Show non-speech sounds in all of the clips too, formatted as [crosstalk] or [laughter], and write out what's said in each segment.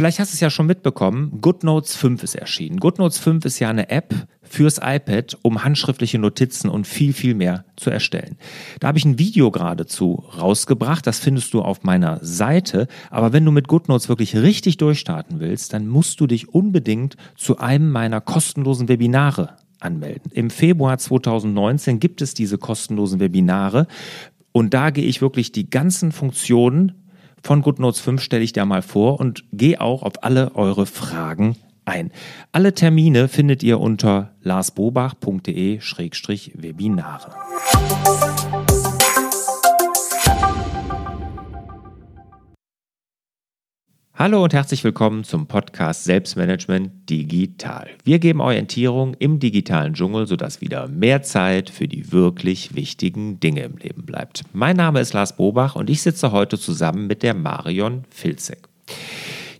Vielleicht hast du es ja schon mitbekommen, GoodNotes 5 ist erschienen. GoodNotes 5 ist ja eine App fürs iPad, um handschriftliche Notizen und viel, viel mehr zu erstellen. Da habe ich ein Video geradezu rausgebracht, das findest du auf meiner Seite. Aber wenn du mit GoodNotes wirklich richtig durchstarten willst, dann musst du dich unbedingt zu einem meiner kostenlosen Webinare anmelden. Im Februar 2019 gibt es diese kostenlosen Webinare und da gehe ich wirklich die ganzen Funktionen von GoodNotes 5 stelle ich dir mal vor und gehe auch auf alle eure Fragen ein. Alle Termine findet ihr unter larsbobach.de-webinare. Hallo und herzlich willkommen zum Podcast Selbstmanagement Digital. Wir geben Orientierung im digitalen Dschungel, sodass wieder mehr Zeit für die wirklich wichtigen Dinge im Leben bleibt. Mein Name ist Lars Bobach und ich sitze heute zusammen mit der Marion Filzek.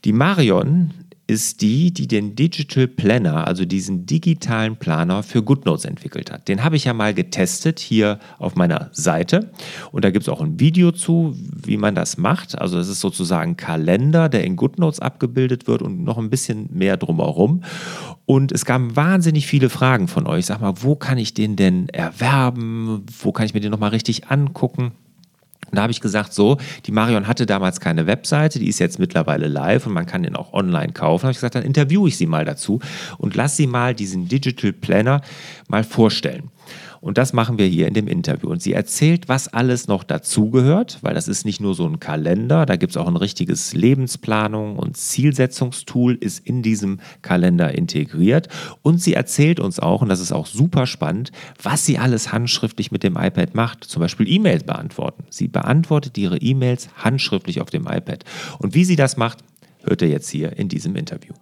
Die Marion ist die, die den Digital Planner, also diesen digitalen Planer für GoodNotes entwickelt hat. Den habe ich ja mal getestet hier auf meiner Seite und da gibt es auch ein Video zu, wie man das macht. Also es ist sozusagen ein Kalender, der in GoodNotes abgebildet wird und noch ein bisschen mehr drumherum. Und es gab wahnsinnig viele Fragen von euch. Sag mal, wo kann ich den denn erwerben? Wo kann ich mir den nochmal richtig angucken? Und da habe ich gesagt, so, die Marion hatte damals keine Webseite, die ist jetzt mittlerweile live und man kann den auch online kaufen. Da habe ich gesagt, dann interviewe ich sie mal dazu und lass sie mal diesen Digital Planner mal vorstellen. Und das machen wir hier in dem Interview. Und sie erzählt, was alles noch dazugehört, weil das ist nicht nur so ein Kalender, da gibt es auch ein richtiges Lebensplanung und Zielsetzungstool ist in diesem Kalender integriert. Und sie erzählt uns auch, und das ist auch super spannend, was sie alles handschriftlich mit dem iPad macht. Zum Beispiel E-Mails beantworten. Sie beantwortet ihre E-Mails handschriftlich auf dem iPad. Und wie sie das macht, hört ihr jetzt hier in diesem Interview.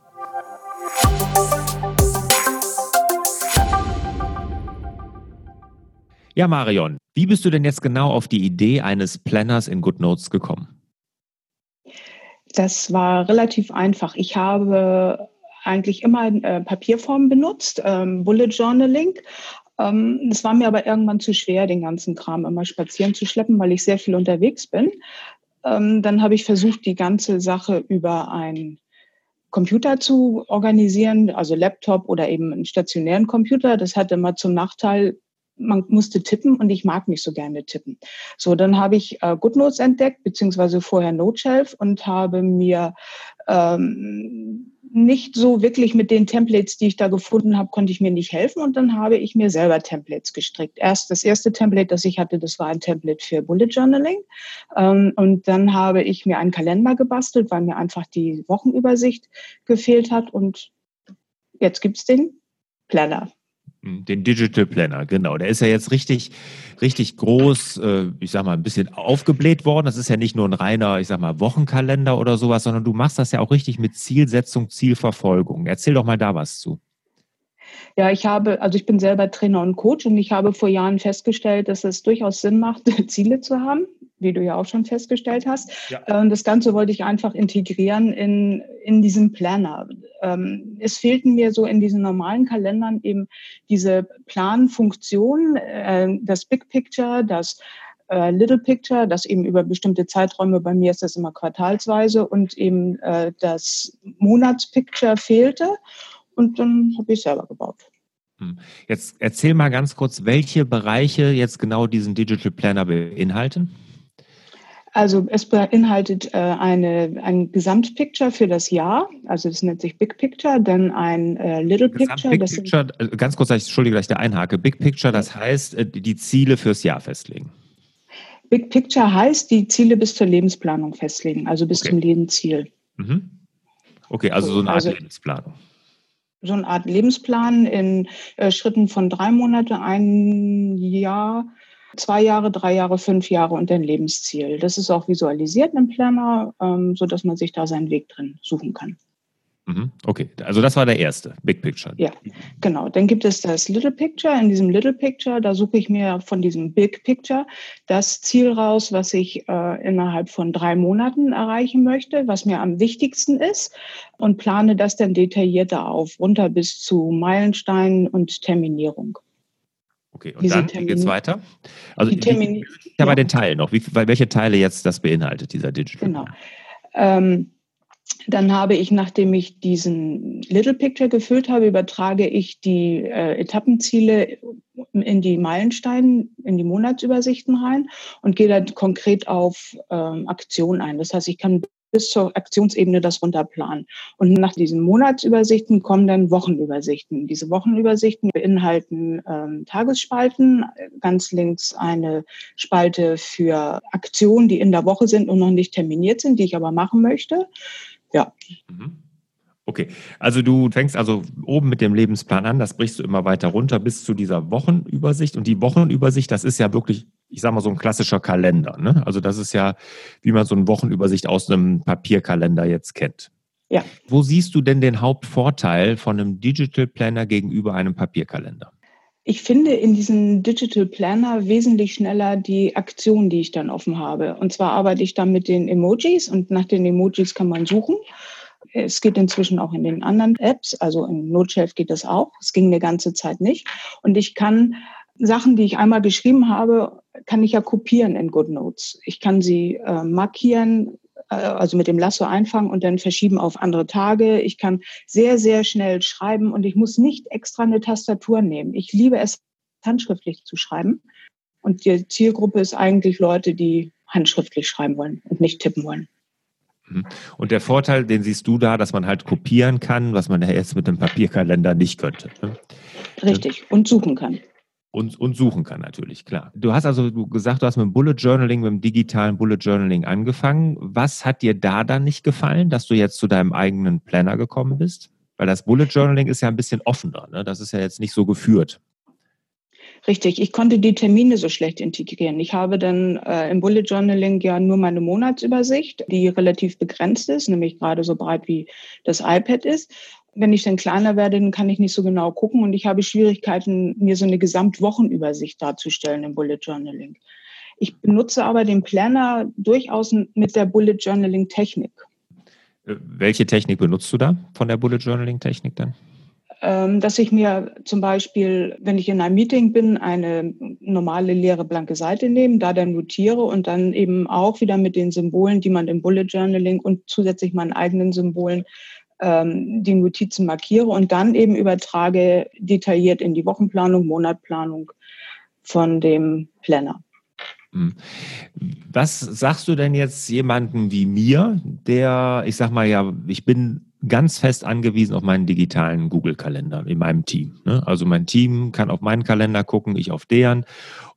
Ja, Marion, wie bist du denn jetzt genau auf die Idee eines Planners in GoodNotes gekommen? Das war relativ einfach. Ich habe eigentlich immer äh, Papierformen benutzt, ähm, Bullet Journaling. Ähm, es war mir aber irgendwann zu schwer, den ganzen Kram immer spazieren zu schleppen, weil ich sehr viel unterwegs bin. Ähm, dann habe ich versucht, die ganze Sache über einen Computer zu organisieren, also Laptop oder eben einen stationären Computer. Das hatte immer zum Nachteil, man musste tippen und ich mag nicht so gerne tippen. So, dann habe ich äh, GoodNotes entdeckt, beziehungsweise vorher NoteShelf und habe mir ähm, nicht so wirklich mit den Templates, die ich da gefunden habe, konnte ich mir nicht helfen und dann habe ich mir selber Templates gestrickt. Erst das erste Template, das ich hatte, das war ein Template für Bullet Journaling ähm, und dann habe ich mir einen Kalender gebastelt, weil mir einfach die Wochenübersicht gefehlt hat und jetzt gibt's den Planner. Den Digital Planner, genau. Der ist ja jetzt richtig, richtig groß, äh, ich sag mal, ein bisschen aufgebläht worden. Das ist ja nicht nur ein reiner, ich sag mal, Wochenkalender oder sowas, sondern du machst das ja auch richtig mit Zielsetzung, Zielverfolgung. Erzähl doch mal da was zu. Ja, ich habe, also ich bin selber Trainer und Coach und ich habe vor Jahren festgestellt, dass es durchaus Sinn macht, [laughs] Ziele zu haben, wie du ja auch schon festgestellt hast. Ja. Und ähm, das Ganze wollte ich einfach integrieren in, in diesen Planner. Ähm, es fehlten mir so in diesen normalen Kalendern eben diese Planfunktion, äh, das Big Picture, das äh, Little Picture, das eben über bestimmte Zeiträume, bei mir ist das immer quartalsweise und eben äh, das Monatspicture fehlte. Und dann habe ich selber gebaut. Hm. Jetzt erzähl mal ganz kurz, welche Bereiche jetzt genau diesen Digital Planner beinhalten. Also es beinhaltet äh, eine, ein Gesamtpicture für das Jahr, also das nennt sich Big Picture, dann ein äh, Little Picture. Big Picture äh, ganz kurz, entschuldige, dass ich da einhake. Big Picture, das heißt, äh, die Ziele fürs Jahr festlegen. Big Picture heißt, die Ziele bis zur Lebensplanung festlegen, also bis okay. zum Lebensziel. Mhm. Okay, also so eine Art also, Lebensplanung so eine Art Lebensplan in äh, Schritten von drei Monate, ein Jahr, zwei Jahre, drei Jahre, fünf Jahre und ein Lebensziel. Das ist auch visualisiert im Planner, ähm, so dass man sich da seinen Weg drin suchen kann. Mhm. Okay, also das war der erste, Big Picture. Ja, genau. Dann gibt es das Little Picture. In diesem Little Picture, da suche ich mir von diesem Big Picture das Ziel raus, was ich äh, innerhalb von drei Monaten erreichen möchte, was mir am wichtigsten ist und plane das dann detaillierter auf, runter bis zu Meilensteinen und Terminierung. Okay, und Diese dann Termin geht's weiter? Also die Termin ja, ja, bei den Teilen noch, wie, welche Teile jetzt das beinhaltet, dieser Digital. Genau. Ähm, dann habe ich, nachdem ich diesen Little Picture gefüllt habe, übertrage ich die äh, Etappenziele in die Meilensteine, in die Monatsübersichten rein und gehe dann konkret auf ähm, Aktion ein. Das heißt, ich kann bis zur Aktionsebene das runterplanen. Und nach diesen Monatsübersichten kommen dann Wochenübersichten. Diese Wochenübersichten beinhalten ähm, Tagesspalten, ganz links eine Spalte für Aktionen, die in der Woche sind und noch nicht terminiert sind, die ich aber machen möchte. Ja. Mhm. Okay, also du fängst also oben mit dem Lebensplan an, das brichst du immer weiter runter bis zu dieser Wochenübersicht. Und die Wochenübersicht, das ist ja wirklich, ich sag mal, so ein klassischer Kalender. Ne? Also das ist ja, wie man so eine Wochenübersicht aus einem Papierkalender jetzt kennt. Ja. Wo siehst du denn den Hauptvorteil von einem Digital Planner gegenüber einem Papierkalender? Ich finde in diesem Digital Planner wesentlich schneller die Aktion, die ich dann offen habe. Und zwar arbeite ich dann mit den Emojis und nach den Emojis kann man suchen. Es geht inzwischen auch in den anderen Apps, also in Notchef geht das auch. Es ging eine ganze Zeit nicht. Und ich kann Sachen, die ich einmal geschrieben habe, kann ich ja kopieren in GoodNotes. Ich kann sie äh, markieren, äh, also mit dem Lasso einfangen und dann verschieben auf andere Tage. Ich kann sehr, sehr schnell schreiben und ich muss nicht extra eine Tastatur nehmen. Ich liebe es, handschriftlich zu schreiben. Und die Zielgruppe ist eigentlich Leute, die handschriftlich schreiben wollen und nicht tippen wollen. Mhm. Und der Vorteil, den siehst du da, dass man halt kopieren kann, was man ja jetzt mit dem Papierkalender nicht könnte. Ne? Richtig, und suchen kann. Und, und suchen kann natürlich, klar. Du hast also gesagt, du hast mit dem Bullet Journaling, mit dem digitalen Bullet Journaling angefangen. Was hat dir da dann nicht gefallen, dass du jetzt zu deinem eigenen Planner gekommen bist? Weil das Bullet Journaling ist ja ein bisschen offener. Ne? Das ist ja jetzt nicht so geführt. Richtig, ich konnte die Termine so schlecht integrieren. Ich habe dann äh, im Bullet Journaling ja nur meine Monatsübersicht, die relativ begrenzt ist, nämlich gerade so breit wie das iPad ist. Wenn ich dann kleiner werde, dann kann ich nicht so genau gucken und ich habe Schwierigkeiten, mir so eine Gesamtwochenübersicht darzustellen im Bullet Journaling. Ich benutze aber den Planner durchaus mit der Bullet Journaling Technik. Äh, welche Technik benutzt du da von der Bullet Journaling Technik dann? Ähm, dass ich mir zum Beispiel, wenn ich in einem Meeting bin, eine normale leere blanke Seite nehme, da dann notiere und dann eben auch wieder mit den Symbolen, die man im Bullet Journaling und zusätzlich meinen eigenen Symbolen ähm, die Notizen markiere und dann eben übertrage detailliert in die Wochenplanung, Monatplanung von dem Planner. Hm. Was sagst du denn jetzt jemanden wie mir, der, ich sag mal ja, ich bin ganz fest angewiesen auf meinen digitalen Google-Kalender in meinem Team. Ne? Also mein Team kann auf meinen Kalender gucken, ich auf deren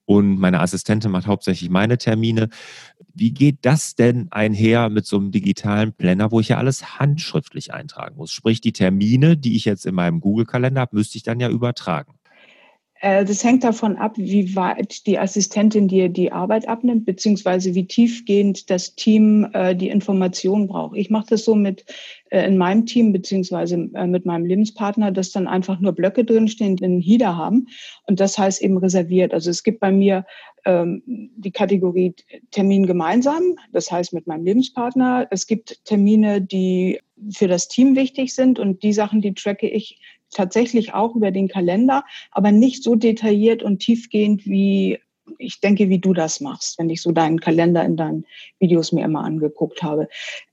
und meine Assistentin macht hauptsächlich meine Termine. Wie geht das denn einher mit so einem digitalen Planner, wo ich ja alles handschriftlich eintragen muss? Sprich, die Termine, die ich jetzt in meinem Google-Kalender habe, müsste ich dann ja übertragen. Äh, das hängt davon ab, wie weit die Assistentin dir die Arbeit abnimmt, beziehungsweise wie tiefgehend das Team äh, die Information braucht. Ich mache das so mit äh, in meinem Team, beziehungsweise mit meinem Lebenspartner, dass dann einfach nur Blöcke drinstehen, die einen HIDA haben. Und das heißt eben reserviert. Also es gibt bei mir ähm, die Kategorie Termin gemeinsam, das heißt mit meinem Lebenspartner. Es gibt Termine, die für das Team wichtig sind und die Sachen, die tracke ich tatsächlich auch über den Kalender, aber nicht so detailliert und tiefgehend wie ich denke, wie du das machst, wenn ich so deinen Kalender in deinen Videos mir immer angeguckt habe.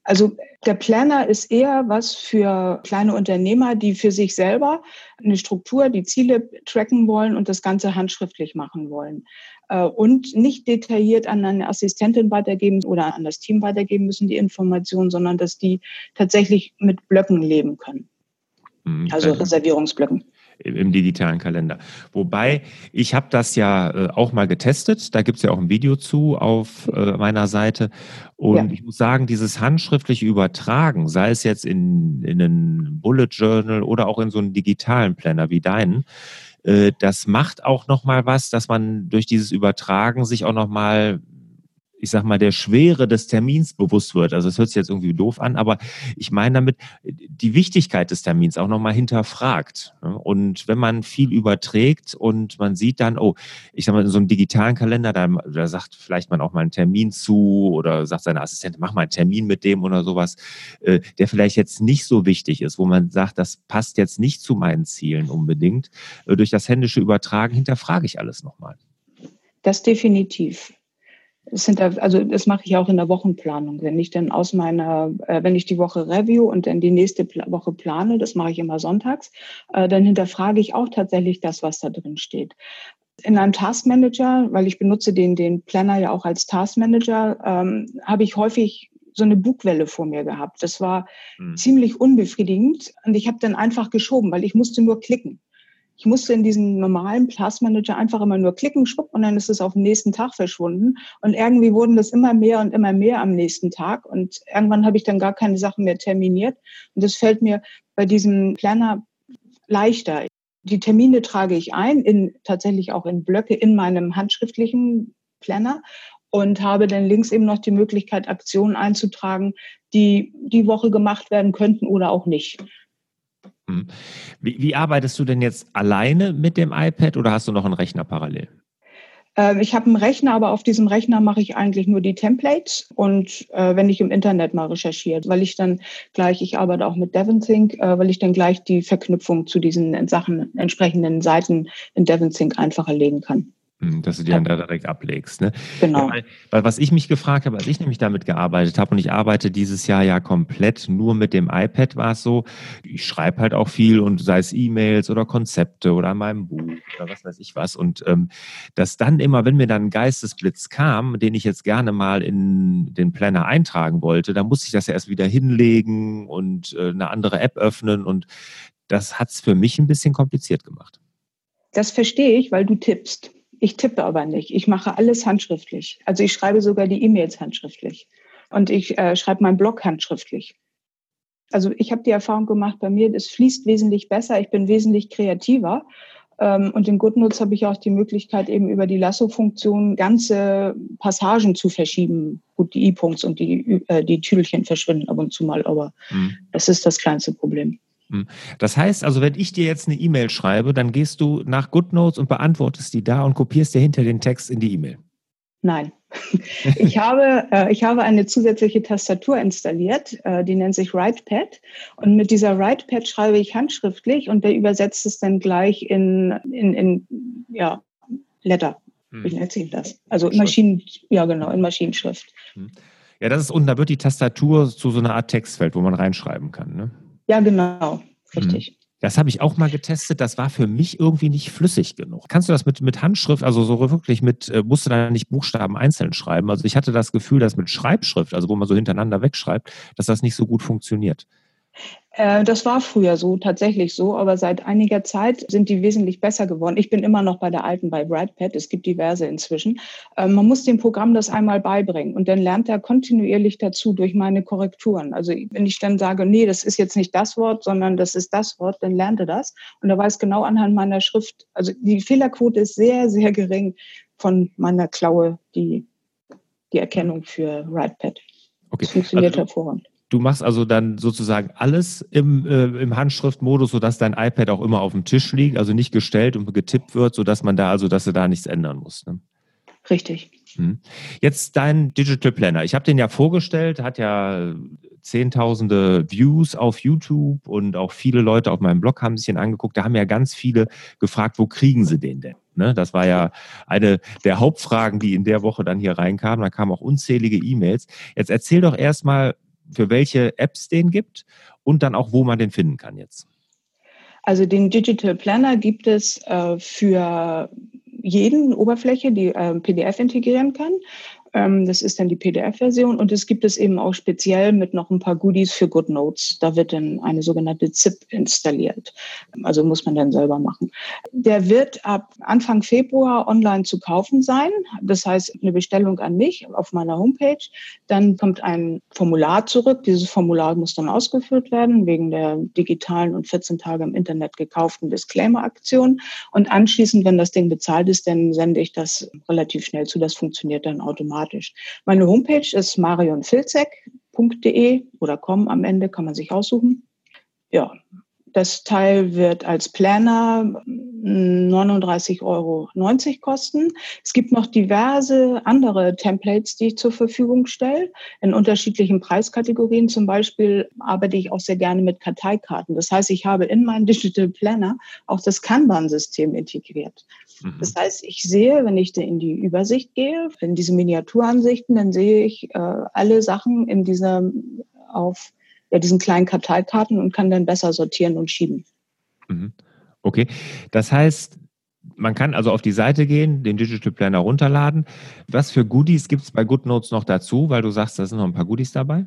Also der Planner ist eher was für kleine Unternehmer, die für sich selber eine Struktur, die Ziele tracken wollen und das Ganze handschriftlich machen wollen. Äh, und nicht detailliert an eine Assistentin weitergeben oder an das Team weitergeben müssen, die Informationen, sondern dass die tatsächlich mit Blöcken leben können. Mhm, also Reservierungsblöcken im digitalen Kalender. Wobei, ich habe das ja äh, auch mal getestet. Da gibt es ja auch ein Video zu auf äh, meiner Seite. Und ja. ich muss sagen, dieses handschriftliche Übertragen, sei es jetzt in, in einen Bullet Journal oder auch in so einen digitalen Planner wie deinen, äh, das macht auch nochmal was, dass man durch dieses Übertragen sich auch nochmal ich sag mal, der Schwere des Termins bewusst wird. Also es hört sich jetzt irgendwie doof an, aber ich meine damit die Wichtigkeit des Termins auch nochmal hinterfragt. Und wenn man viel überträgt und man sieht dann, oh, ich sag mal, in so einem digitalen Kalender, da, da sagt vielleicht man auch mal einen Termin zu oder sagt seine Assistentin, mach mal einen Termin mit dem oder sowas, äh, der vielleicht jetzt nicht so wichtig ist, wo man sagt, das passt jetzt nicht zu meinen Zielen unbedingt. Äh, durch das händische Übertragen hinterfrage ich alles nochmal. Das definitiv. Da, also das mache ich auch in der Wochenplanung. Wenn ich dann aus meiner, äh, wenn ich die Woche review und dann die nächste Pla Woche plane, das mache ich immer sonntags, äh, dann hinterfrage ich auch tatsächlich das, was da drin steht. In einem Taskmanager, weil ich benutze den, den Planner ja auch als Taskmanager, ähm, habe ich häufig so eine Bugwelle vor mir gehabt. Das war mhm. ziemlich unbefriedigend und ich habe dann einfach geschoben, weil ich musste nur klicken. Ich musste in diesen normalen Taskmanager einfach immer nur klicken, schwupp, und dann ist es auf den nächsten Tag verschwunden. Und irgendwie wurden das immer mehr und immer mehr am nächsten Tag. Und irgendwann habe ich dann gar keine Sachen mehr terminiert. Und das fällt mir bei diesem Planner leichter. Die Termine trage ich ein, in, tatsächlich auch in Blöcke in meinem handschriftlichen Planner und habe dann links eben noch die Möglichkeit, Aktionen einzutragen, die die Woche gemacht werden könnten oder auch nicht. Hm. Wie, wie, arbeitest du denn jetzt alleine mit dem iPad oder hast du noch einen Rechner parallel? Ähm, ich habe einen Rechner, aber auf diesem Rechner mache ich eigentlich nur die Templates und äh, wenn ich im Internet mal recherchiere, weil ich dann gleich, ich arbeite auch mit DevonSync, äh, weil ich dann gleich die Verknüpfung zu diesen Sachen, entsprechenden Seiten in DevonSync einfacher legen kann. Hm, dass du die dann da direkt ablegst. Ne? Genau. Ja, weil, was ich mich gefragt habe, als ich nämlich damit gearbeitet habe, und ich arbeite dieses Jahr ja komplett nur mit dem iPad, war es so, ich schreibe halt auch viel und sei es E-Mails oder Konzepte oder meinem Buch oder was weiß ich was. Und ähm, dass dann immer, wenn mir dann ein Geistesblitz kam, den ich jetzt gerne mal in den Planner eintragen wollte, dann musste ich das ja erst wieder hinlegen und äh, eine andere App öffnen. Und das hat es für mich ein bisschen kompliziert gemacht. Das verstehe ich, weil du tippst. Ich tippe aber nicht. Ich mache alles handschriftlich. Also ich schreibe sogar die E-Mails handschriftlich. Und ich äh, schreibe meinen Blog handschriftlich. Also ich habe die Erfahrung gemacht, bei mir, es fließt wesentlich besser, ich bin wesentlich kreativer. Ähm, und in GoodNotes habe ich auch die Möglichkeit, eben über die Lasso-Funktion ganze Passagen zu verschieben. Gut, die E-Punkts und die, äh, die Tüdelchen verschwinden ab und zu mal, aber mhm. das ist das kleinste Problem. Hm. Das heißt also, wenn ich dir jetzt eine E-Mail schreibe, dann gehst du nach GoodNotes und beantwortest die da und kopierst dir hinter den Text in die E-Mail. Nein. [laughs] Ich habe, äh, ich habe eine zusätzliche Tastatur installiert, äh, die nennt sich WritePad. Und mit dieser WritePad schreibe ich handschriftlich und der übersetzt es dann gleich in, in, in ja, Letter. Hm. Wie nennt sich das? Also Maschinen, ja genau, in Maschinenschrift. Hm. Ja, das ist unten, da wird die Tastatur zu so einer Art Textfeld, wo man reinschreiben kann. Ne? Ja, genau, richtig. Mhm. Das habe ich auch mal getestet. Das war für mich irgendwie nicht flüssig genug. Kannst du das mit, mit Handschrift, also so wirklich mit, äh, musst du da nicht Buchstaben einzeln schreiben? Also ich hatte das Gefühl, dass mit Schreibschrift, also wo man so hintereinander wegschreibt, dass das nicht so gut funktioniert. Äh, das war früher so, tatsächlich so, aber seit einiger Zeit sind die wesentlich besser geworden. Ich bin immer noch bei der alten, bei BrightPad, es gibt diverse inzwischen. Ähm, man muss dem Programm das einmal beibringen und dann lernt er kontinuierlich dazu durch meine Korrekturen. Also wenn ich dann sage, nee, das ist jetzt nicht das Wort, sondern das ist das Wort, dann lernt er das und er weiß genau anhand meiner Schrift, also die Fehlerquote ist sehr, sehr gering von meiner Klaue, die, die Erkennung für WritePad. Okay. Das funktioniert also, hervorragend. Du machst also dann sozusagen alles im, äh, im Handschriftmodus, sodass dein iPad auch immer auf dem Tisch liegt, also nicht gestellt und getippt wird, sodass man da, also dass du da nichts ändern musst. Ne? Richtig. Hm. Jetzt dein Digital Planner. Ich habe den ja vorgestellt, hat ja zehntausende Views auf YouTube und auch viele Leute auf meinem Blog haben sich den angeguckt. Da haben ja ganz viele gefragt, wo kriegen sie den denn? Ne? Das war ja eine der Hauptfragen, die in der Woche dann hier reinkamen. Da kamen auch unzählige E-Mails. Jetzt erzähl doch erstmal, für welche Apps den gibt und dann auch, wo man den finden kann jetzt. Also den Digital Planner gibt es äh, für jeden Oberfläche, die äh, PDF integrieren kann. Ähm, das ist dann die PDF-Version und es gibt es eben auch speziell mit noch ein paar Goodies für GoodNotes. Da wird dann eine sogenannte ZIP installiert. Also muss man dann selber machen. Der wird ab Anfang Februar online zu kaufen sein. Das heißt, eine Bestellung an mich auf meiner Homepage. Dann kommt ein Formular zurück. Dieses Formular muss dann ausgefüllt werden wegen der digitalen und 14 Tage im Internet gekauften Disclaimer-Aktion. Und anschließend, wenn das Ding bezahlt ist, dann sende ich das relativ schnell zu. Das funktioniert dann automatisch automatisch. Meine Homepage ist marionfilzek.de oder com am Ende, kann man sich aussuchen. Ja, Das Teil wird als Planner 39,90 Euro kosten. Es gibt noch diverse andere Templates, die ich zur Verfügung stelle, in unterschiedlichen Preiskategorien. Zum Beispiel arbeite ich auch sehr gerne mit Karteikarten. Das heißt, ich habe in meinen [laughs] Digital Planner auch das Kanban-System integriert. Mhm. Das heißt, ich sehe, wenn ich in die Übersicht gehe, in diese Miniaturansichten, dann sehe ich äh, alle Sachen in dieser auf ja, diesen kleinen Karteikarten und kann dann besser sortieren und schieben. Mhm. Okay, das heißt, man kann also auf die Seite gehen, den Digital Planner runterladen. Was für Goodies gibt es bei GoodNotes noch dazu? Weil du sagst, da sind noch ein paar Goodies dabei.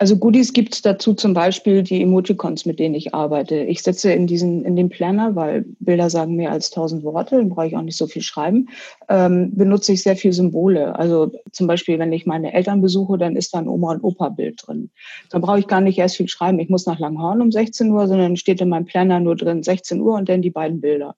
Also Goodies gibt es dazu zum Beispiel die Emojicons, mit denen ich arbeite. Ich setze in diesen in den Planner, weil Bilder sagen mehr als tausend Worte, dann brauche ich auch nicht so viel schreiben, ähm, benutze ich sehr viel Symbole. Also zum Beispiel, wenn ich meine Eltern besuche, dann ist da ein Oma- und Opa-Bild drin. Da brauche ich gar nicht erst viel schreiben. Ich muss nach Langhorn um 16 Uhr, sondern steht in meinem Planner nur drin 16 Uhr und dann die beiden Bilder.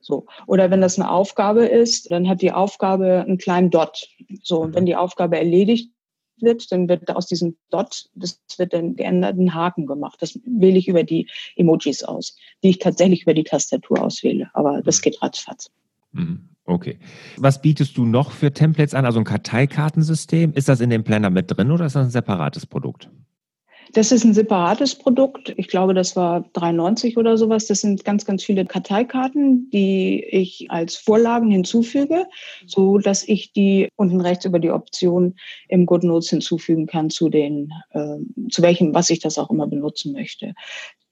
So. Oder wenn das eine Aufgabe ist, dann hat die Aufgabe einen kleinen Dot. So, und wenn die Aufgabe erledigt wird, dann wird aus diesem Dot, das wird dann geändert, ein Haken gemacht. Das wähle ich über die Emojis aus, die ich tatsächlich über die Tastatur auswähle. Aber das geht ratzfatz. Mhm. Okay. Was bietest du noch für Templates an? Also ein Karteikartensystem. Ist das in dem Planner mit drin oder ist das ein separates Produkt? Das ist ein separates Produkt. Ich glaube, das war 93 oder sowas. Das sind ganz, ganz viele Karteikarten, die ich als Vorlagen hinzufüge, so dass ich die unten rechts über die Option im GoodNotes hinzufügen kann zu den, äh, zu welchem, was ich das auch immer benutzen möchte.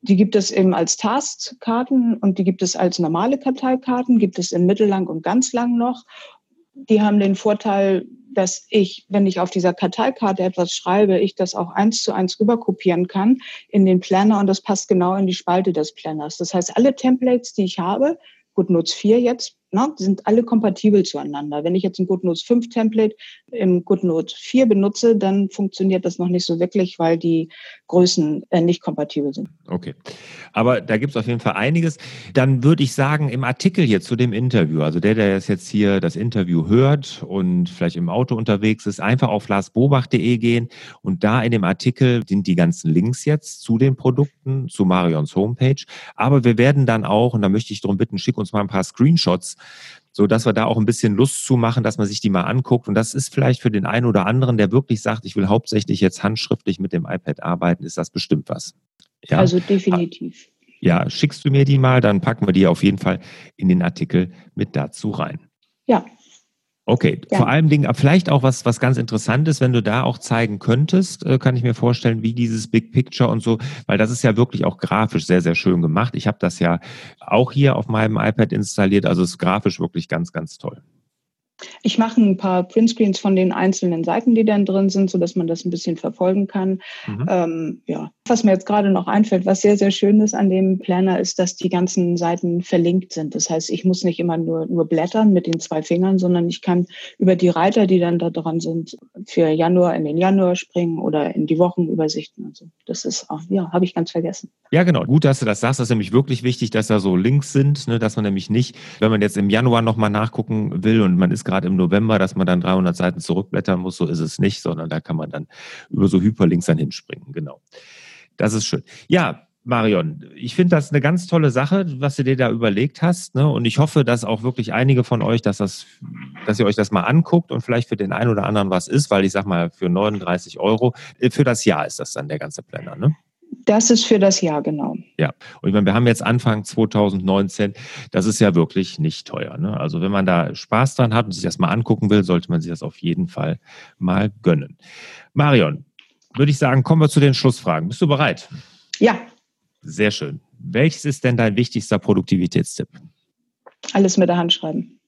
Die gibt es eben als Taskkarten und die gibt es als normale Karteikarten, gibt es in mittellang und ganz lang noch. Die haben den Vorteil, dass ich, wenn ich auf dieser Karteikarte etwas schreibe, ich das auch eins zu eins rüberkopieren kann in den Planner und das passt genau in die Spalte des Planners. Das heißt, alle Templates, die ich habe, GoodNotes 4 jetzt, ne, die sind alle kompatibel zueinander. Wenn ich jetzt ein GoodNotes 5 Template im GoodNotes 4 benutze, dann funktioniert das noch nicht so wirklich, weil die Größen äh, nicht kompatibel sind. Okay. Aber da gibt es auf jeden Fall einiges. Dann würde ich sagen, im Artikel hier zu dem Interview, also der, der jetzt hier das Interview hört und vielleicht im Auto unterwegs ist, einfach auf larsbobach.de gehen und da in dem Artikel sind die ganzen Links jetzt zu den Produkten, zu Marions Homepage. Aber wir werden dann auch, und da möchte ich darum bitten, schick uns mal ein paar Screenshots so dass wir da auch ein bisschen Lust zu machen, dass man sich die mal anguckt. Und das ist vielleicht für den einen oder anderen, der wirklich sagt, ich will hauptsächlich jetzt handschriftlich mit dem iPad arbeiten, ist das bestimmt was. Ja? Also definitiv. Ja, schickst du mir die mal, dann packen wir die auf jeden Fall in den Artikel mit dazu rein. Ja, Okay, ja. vor allem Dingen, vielleicht auch was, was ganz Interessantes, wenn du da auch zeigen könntest, äh, kann ich mir vorstellen, wie dieses Big Picture und so, weil das ist ja wirklich auch grafisch sehr, sehr schön gemacht. Ich habe das ja auch hier auf meinem iPad installiert, also es ist grafisch wirklich ganz, ganz toll. Ich mache ein paar Printscreens von den einzelnen Seiten, die dann drin sind, so dass man das ein bisschen verfolgen kann. Mhm. Ähm, ja, was mir jetzt gerade noch einfällt, was sehr, sehr schön ist an dem Planner, ist, dass die ganzen Seiten verlinkt sind. Das heißt, ich muss nicht immer nur, nur blättern mit den zwei Fingern, sondern ich kann über die Reiter, die dann da dran sind, für Januar in den Januar springen oder in die Wochenübersichten. Also das ist auch, ja, habe ich ganz vergessen. Ja, genau. Gut, dass du das sagst. Das ist nämlich wirklich wichtig, dass da so Links sind, ne, dass man nämlich nicht, wenn man jetzt im Januar nochmal nachgucken will und man ist gerade im November, dass man dann 300 Seiten zurückblättern muss, so ist es nicht, sondern da kann man dann über so Hyperlinks dann hinspringen. Genau. Das ist schön. Ja, Marion, ich finde das eine ganz tolle Sache, was du dir da überlegt hast. Ne? Und ich hoffe, dass auch wirklich einige von euch, dass, das, dass ihr euch das mal anguckt und vielleicht für den einen oder anderen was ist, weil ich sag mal, für 39 Euro, äh, für das Jahr ist das dann der ganze Planner, ne? Das ist für das Jahr, genau. Ja, und ich meine, wir haben jetzt Anfang 2019, das ist ja wirklich nicht teuer. Ne? Also wenn man da Spaß dran hat und sich das mal angucken will, sollte man sich das auf jeden Fall mal gönnen. Marion, würde ich sagen, kommen wir zu den Schlussfragen. Bist du bereit? Ja. Sehr schön. Welches ist denn dein wichtigster Produktivitätstipp? Alles mit der Hand schreiben.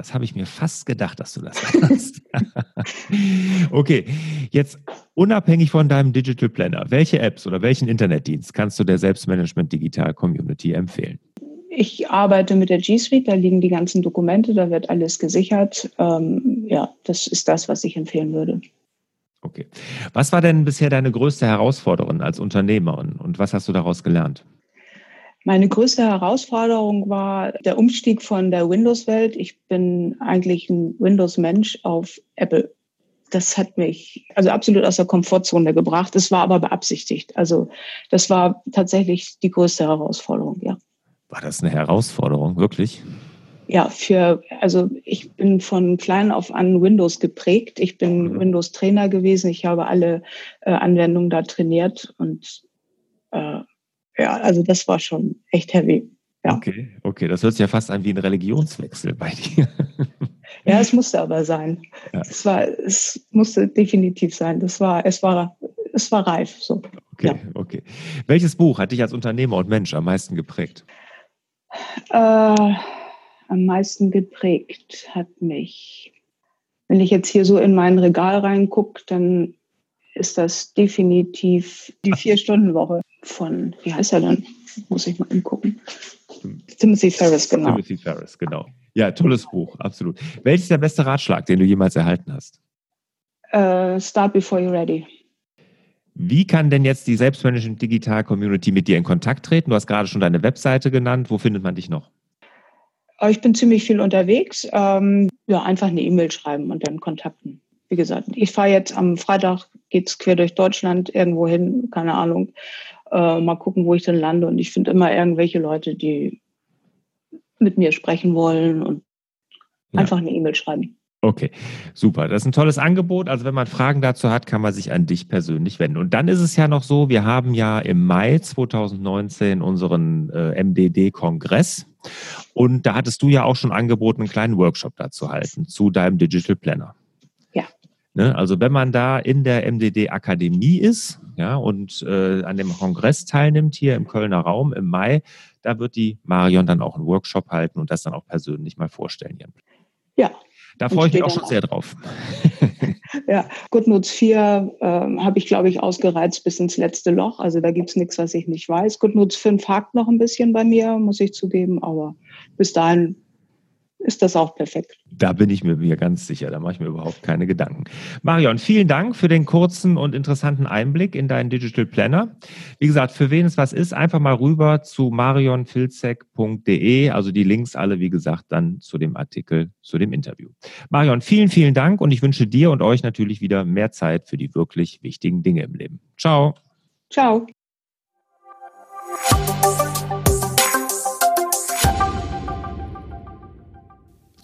Das habe ich mir fast gedacht, dass du das hast. [laughs] okay, jetzt unabhängig von deinem Digital Planner, welche Apps oder welchen Internetdienst kannst du der Selbstmanagement Digital Community empfehlen? Ich arbeite mit der G Suite, da liegen die ganzen Dokumente, da wird alles gesichert. Ähm, ja, das ist das, was ich empfehlen würde. Okay. Was war denn bisher deine größte Herausforderung als Unternehmerin und was hast du daraus gelernt? Meine größte Herausforderung war der Umstieg von der Windows-Welt. Ich bin eigentlich ein Windows-Mensch auf Apple das hat mich also absolut aus der Komfortzone gebracht. Es war aber beabsichtigt. Also das war tatsächlich die größte Herausforderung, ja. War das eine Herausforderung, wirklich? Ja, für, also ich bin von klein auf an Windows geprägt. Ich bin mhm. Windows-Trainer gewesen. Ich habe alle äh, Anwendungen da trainiert und äh, ja, also das war schon echt heavy. Ja. Okay, okay. Das hört sich ja fast an wie ein Religionswechsel bei dir. [laughs] Ja, es musste aber sein. Ja. Es war, es musste definitiv sein. Das war, es war, es war reif. So. Okay, ja. okay. Welches Buch hat dich als Unternehmer und Mensch am meisten geprägt? Äh, am meisten geprägt hat mich, wenn ich jetzt hier so in mein Regal reingucke, dann ist das definitiv die Vier-Stunden-Woche von, wie heißt er denn? Muss ich mal angucken. Timothy Ferris, genau. Timothy Ferris, genau. Ja, tolles Buch, absolut. Welches ist der beste Ratschlag, den du jemals erhalten hast? Uh, start before you're ready. Wie kann denn jetzt die Selbstmanagement Digital Community mit dir in Kontakt treten? Du hast gerade schon deine Webseite genannt. Wo findet man dich noch? Äh, ich bin ziemlich viel unterwegs. Ähm, ja, einfach eine E-Mail schreiben und dann kontakten. Wie gesagt, ich fahre jetzt am Freitag, geht es quer durch Deutschland irgendwo hin, keine Ahnung. Äh, mal gucken, wo ich dann lande. Und ich finde immer irgendwelche Leute, die mit mir sprechen wollen und ja. einfach eine E-Mail schreiben. Okay, super. Das ist ein tolles Angebot. Also wenn man Fragen dazu hat, kann man sich an dich persönlich wenden. Und dann ist es ja noch so, wir haben ja im Mai 2019 unseren äh, MDD-Kongress. Und da hattest du ja auch schon angeboten, einen kleinen Workshop dazu halten, zu deinem Digital Planner. Ne? Also wenn man da in der MDD-Akademie ist ja, und äh, an dem Kongress teilnimmt, hier im Kölner Raum im Mai, da wird die Marion dann auch einen Workshop halten und das dann auch persönlich mal vorstellen. Ja. Da freue ich mich auch schon sehr drauf. [laughs] ja, GoodNotes 4 äh, habe ich, glaube ich, ausgereizt bis ins letzte Loch. Also da gibt es nichts, was ich nicht weiß. GoodNotes 5 hakt noch ein bisschen bei mir, muss ich zugeben, aber bis dahin ist das auch perfekt. Da bin ich mir ganz sicher, da mache ich mir überhaupt keine Gedanken. Marion, vielen Dank für den kurzen und interessanten Einblick in deinen Digital Planner. Wie gesagt, für wen es was ist, einfach mal rüber zu marionfilzek.de, also die Links alle, wie gesagt, dann zu dem Artikel, zu dem Interview. Marion, vielen, vielen Dank und ich wünsche dir und euch natürlich wieder mehr Zeit für die wirklich wichtigen Dinge im Leben. Ciao. Ciao.